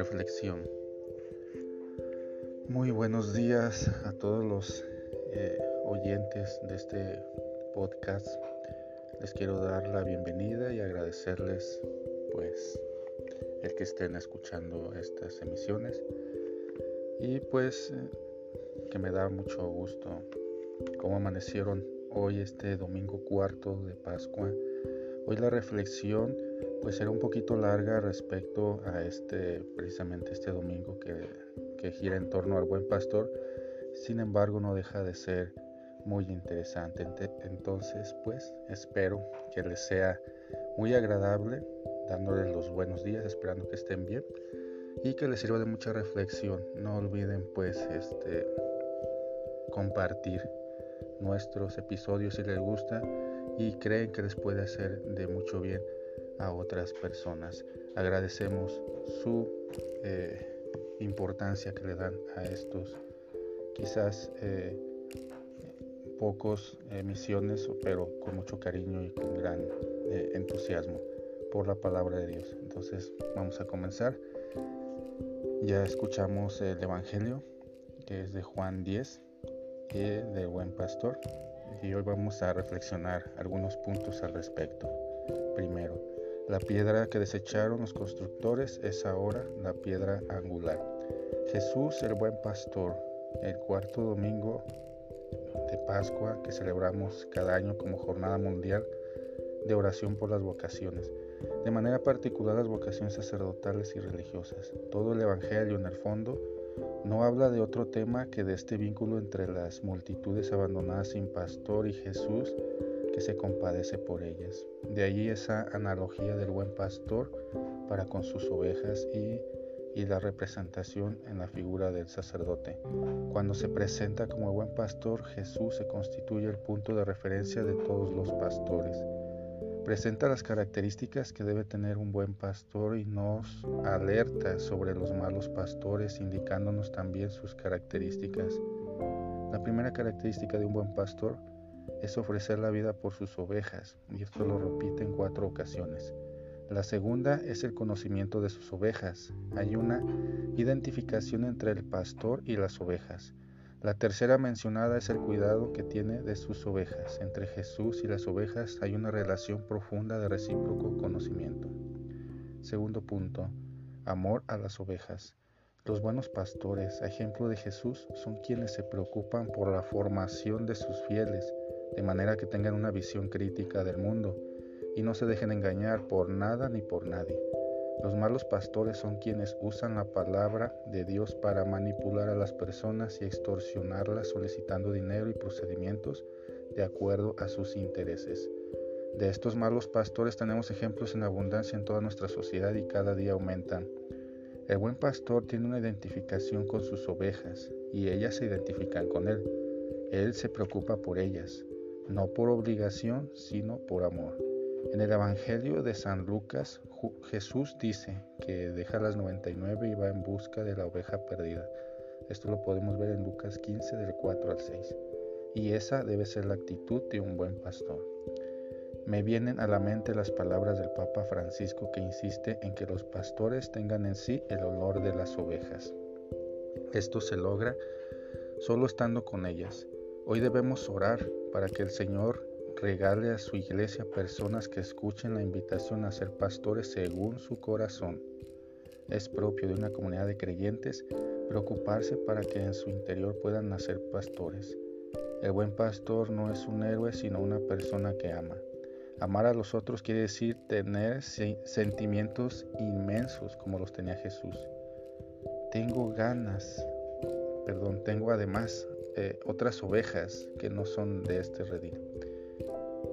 reflexión. Muy buenos días a todos los eh, oyentes de este podcast. Les quiero dar la bienvenida y agradecerles pues el que estén escuchando estas emisiones y pues que me da mucho gusto cómo amanecieron hoy este domingo cuarto de Pascua. Hoy la reflexión pues será un poquito larga respecto a este precisamente este domingo que, que gira en torno al buen pastor. Sin embargo, no deja de ser muy interesante. Entonces, pues espero que les sea muy agradable, dándoles los buenos días, esperando que estén bien y que les sirva de mucha reflexión. No olviden pues este compartir nuestros episodios si les gusta y creen que les puede hacer de mucho bien a otras personas. Agradecemos su eh, importancia que le dan a estos quizás eh, pocos emisiones, pero con mucho cariño y con gran eh, entusiasmo por la palabra de Dios. Entonces vamos a comenzar. Ya escuchamos el Evangelio, que es de Juan 10, y de Buen Pastor, y hoy vamos a reflexionar algunos puntos al respecto. Primero, la piedra que desecharon los constructores es ahora la piedra angular. Jesús el buen pastor, el cuarto domingo de Pascua que celebramos cada año como jornada mundial de oración por las vocaciones, de manera particular las vocaciones sacerdotales y religiosas. Todo el Evangelio en el fondo no habla de otro tema que de este vínculo entre las multitudes abandonadas sin pastor y Jesús que se compadece por ellas. De allí esa analogía del buen pastor para con sus ovejas y, y la representación en la figura del sacerdote. Cuando se presenta como buen pastor, Jesús se constituye el punto de referencia de todos los pastores. Presenta las características que debe tener un buen pastor y nos alerta sobre los malos pastores, indicándonos también sus características. La primera característica de un buen pastor es ofrecer la vida por sus ovejas, y esto lo repite en cuatro ocasiones. La segunda es el conocimiento de sus ovejas. Hay una identificación entre el pastor y las ovejas. La tercera mencionada es el cuidado que tiene de sus ovejas. Entre Jesús y las ovejas hay una relación profunda de recíproco conocimiento. Segundo punto, amor a las ovejas. Los buenos pastores, a ejemplo de Jesús, son quienes se preocupan por la formación de sus fieles de manera que tengan una visión crítica del mundo y no se dejen engañar por nada ni por nadie. Los malos pastores son quienes usan la palabra de Dios para manipular a las personas y extorsionarlas solicitando dinero y procedimientos de acuerdo a sus intereses. De estos malos pastores tenemos ejemplos en abundancia en toda nuestra sociedad y cada día aumentan. El buen pastor tiene una identificación con sus ovejas y ellas se identifican con él. Él se preocupa por ellas no por obligación, sino por amor. En el Evangelio de San Lucas, Jesús dice que deja las 99 y va en busca de la oveja perdida. Esto lo podemos ver en Lucas 15 del 4 al 6. Y esa debe ser la actitud de un buen pastor. Me vienen a la mente las palabras del Papa Francisco que insiste en que los pastores tengan en sí el olor de las ovejas. Esto se logra solo estando con ellas. Hoy debemos orar para que el Señor regale a su iglesia personas que escuchen la invitación a ser pastores según su corazón. Es propio de una comunidad de creyentes preocuparse para que en su interior puedan nacer pastores. El buen pastor no es un héroe, sino una persona que ama. Amar a los otros quiere decir tener sentimientos inmensos como los tenía Jesús. Tengo ganas, perdón, tengo además eh, otras ovejas que no son de este redil.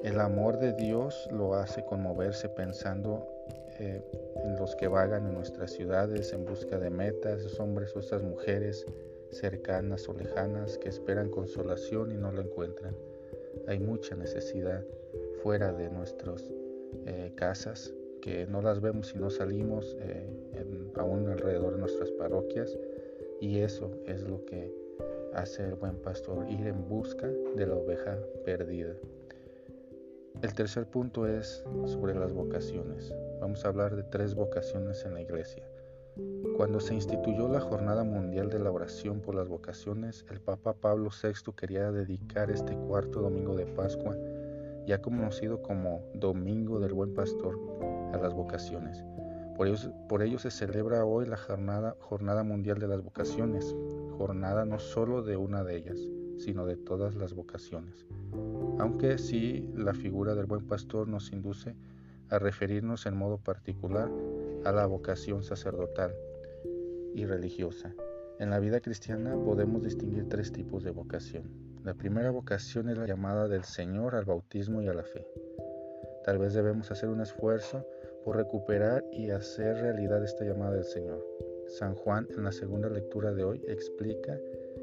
El amor de Dios lo hace conmoverse pensando eh, en los que vagan en nuestras ciudades en busca de metas, esos hombres o estas mujeres cercanas o lejanas que esperan consolación y no la encuentran. Hay mucha necesidad fuera de nuestras eh, casas que no las vemos si no salimos aún alrededor de nuestras parroquias y eso es lo que hace el buen pastor, ir en busca de la oveja perdida. El tercer punto es sobre las vocaciones. Vamos a hablar de tres vocaciones en la iglesia. Cuando se instituyó la Jornada Mundial de la Oración por las Vocaciones, el Papa Pablo VI quería dedicar este cuarto domingo de Pascua, ya conocido como Domingo del Buen Pastor, a las vocaciones. Por ello, por ello se celebra hoy la jornada, jornada Mundial de las Vocaciones, jornada no solo de una de ellas, sino de todas las vocaciones. Aunque sí la figura del buen pastor nos induce a referirnos en modo particular a la vocación sacerdotal, y religiosa. En la vida cristiana podemos distinguir tres tipos de vocación. La primera vocación es la llamada del Señor al bautismo y a la fe. Tal vez debemos hacer un esfuerzo por recuperar y hacer realidad esta llamada del Señor. San Juan en la segunda lectura de hoy explica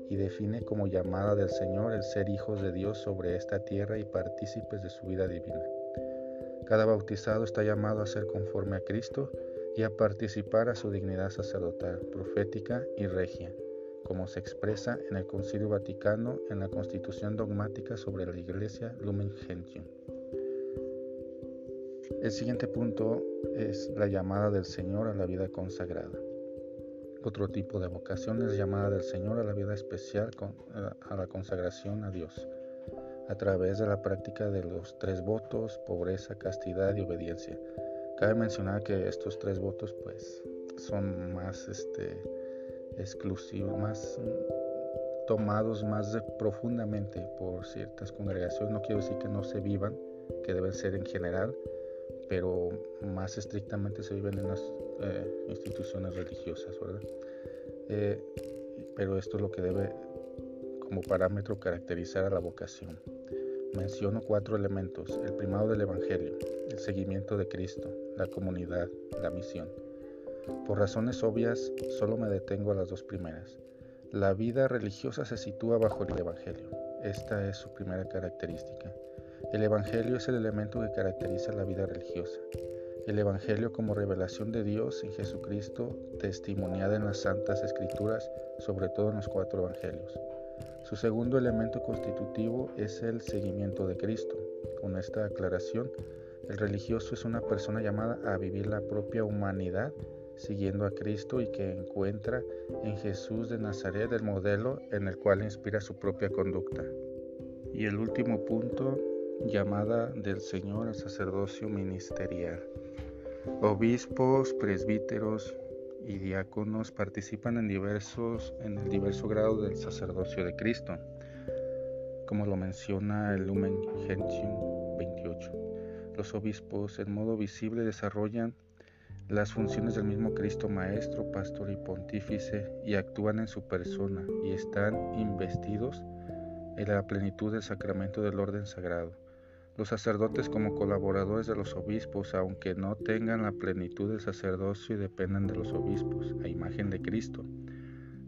y define como llamada del Señor el ser hijos de Dios sobre esta tierra y partícipes de su vida divina. Cada bautizado está llamado a ser conforme a Cristo y a participar a su dignidad sacerdotal, profética y regia, como se expresa en el Concilio Vaticano en la Constitución dogmática sobre la Iglesia Lumen Gentium. El siguiente punto es la llamada del Señor a la vida consagrada. Otro tipo de vocación es llamada del Señor a la vida especial, a la consagración a Dios, a través de la práctica de los tres votos, pobreza, castidad y obediencia Cabe mencionar que estos tres votos pues son más este, exclusivos, más tomados más profundamente por ciertas congregaciones. No quiero decir que no se vivan, que deben ser en general, pero más estrictamente se viven en las eh, instituciones religiosas, ¿verdad? Eh, pero esto es lo que debe como parámetro caracterizar a la vocación. Menciono cuatro elementos. El primado del Evangelio, el seguimiento de Cristo, la comunidad, la misión. Por razones obvias, solo me detengo a las dos primeras. La vida religiosa se sitúa bajo el Evangelio. Esta es su primera característica. El Evangelio es el elemento que caracteriza la vida religiosa. El Evangelio como revelación de Dios en Jesucristo, testimoniada en las Santas Escrituras, sobre todo en los cuatro Evangelios. Su segundo elemento constitutivo es el seguimiento de Cristo. Con esta aclaración, el religioso es una persona llamada a vivir la propia humanidad siguiendo a Cristo y que encuentra en Jesús de Nazaret el modelo en el cual inspira su propia conducta. Y el último punto, llamada del Señor al sacerdocio ministerial. Obispos, presbíteros, y diáconos participan en, diversos, en el diverso grado del sacerdocio de Cristo, como lo menciona el Lumen Gentium 28. Los obispos en modo visible desarrollan las funciones del mismo Cristo Maestro, Pastor y Pontífice y actúan en su persona y están investidos en la plenitud del sacramento del orden sagrado. Los sacerdotes como colaboradores de los obispos, aunque no tengan la plenitud del sacerdocio y dependan de los obispos, a imagen de Cristo,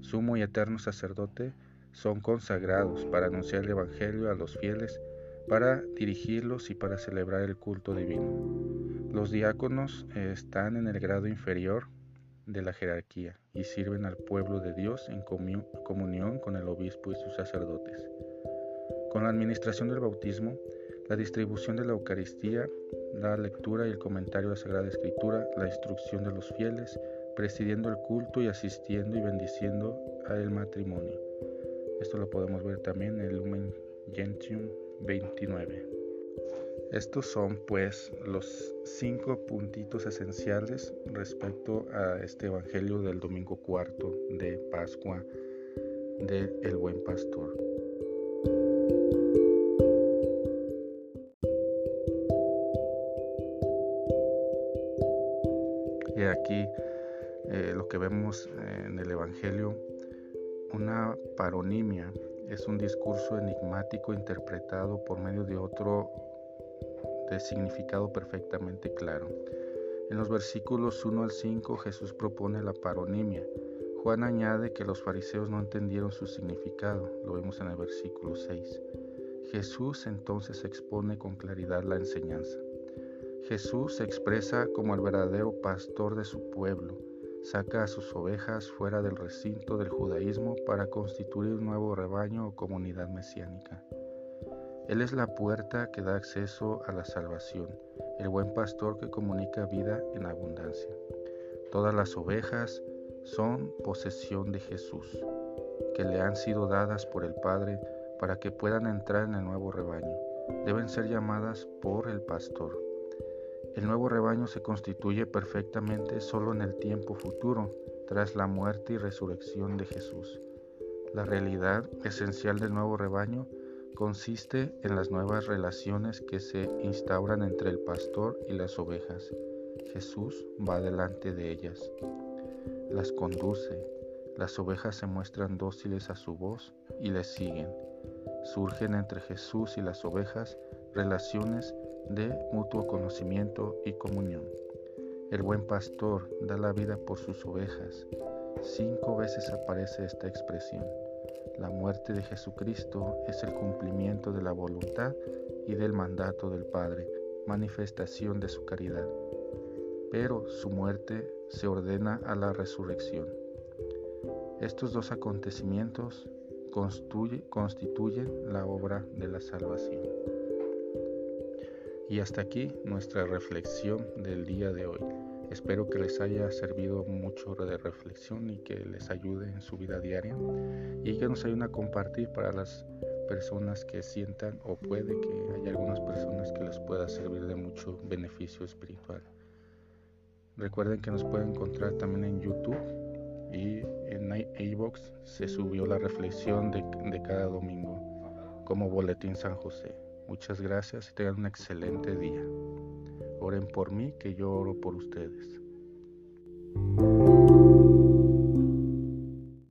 sumo y eterno sacerdote, son consagrados para anunciar el Evangelio a los fieles, para dirigirlos y para celebrar el culto divino. Los diáconos están en el grado inferior de la jerarquía y sirven al pueblo de Dios en comunión con el obispo y sus sacerdotes. Con la administración del bautismo, la distribución de la Eucaristía, la lectura y el comentario de la Sagrada Escritura, la instrucción de los fieles, presidiendo el culto y asistiendo y bendiciendo al matrimonio. Esto lo podemos ver también en el Lumen Gentium 29. Estos son pues los cinco puntitos esenciales respecto a este Evangelio del domingo cuarto de Pascua del el Buen Pastor. aquí eh, lo que vemos en el Evangelio, una paronimia es un discurso enigmático interpretado por medio de otro de significado perfectamente claro. En los versículos 1 al 5 Jesús propone la paronimia. Juan añade que los fariseos no entendieron su significado, lo vemos en el versículo 6. Jesús entonces expone con claridad la enseñanza. Jesús se expresa como el verdadero pastor de su pueblo. Saca a sus ovejas fuera del recinto del judaísmo para constituir un nuevo rebaño o comunidad mesiánica. Él es la puerta que da acceso a la salvación, el buen pastor que comunica vida en abundancia. Todas las ovejas, son posesión de Jesús, que le han sido dadas por el Padre para que puedan entrar en el nuevo rebaño. Deben ser llamadas por el pastor. El nuevo rebaño se constituye perfectamente solo en el tiempo futuro, tras la muerte y resurrección de Jesús. La realidad esencial del nuevo rebaño consiste en las nuevas relaciones que se instauran entre el pastor y las ovejas. Jesús va delante de ellas, las conduce, las ovejas se muestran dóciles a su voz y le siguen. Surgen entre Jesús y las ovejas relaciones de mutuo conocimiento y comunión. El buen pastor da la vida por sus ovejas. Cinco veces aparece esta expresión. La muerte de Jesucristo es el cumplimiento de la voluntad y del mandato del Padre, manifestación de su caridad. Pero su muerte se ordena a la resurrección. Estos dos acontecimientos constituyen la obra de la salvación. Y hasta aquí nuestra reflexión del día de hoy. Espero que les haya servido mucho de reflexión y que les ayude en su vida diaria y que nos ayuden a compartir para las personas que sientan o puede que haya algunas personas que les pueda servir de mucho beneficio espiritual. Recuerden que nos pueden encontrar también en YouTube y en iBox se subió la reflexión de, de cada domingo como Boletín San José. Muchas gracias y tengan un excelente día. Oren por mí que yo oro por ustedes.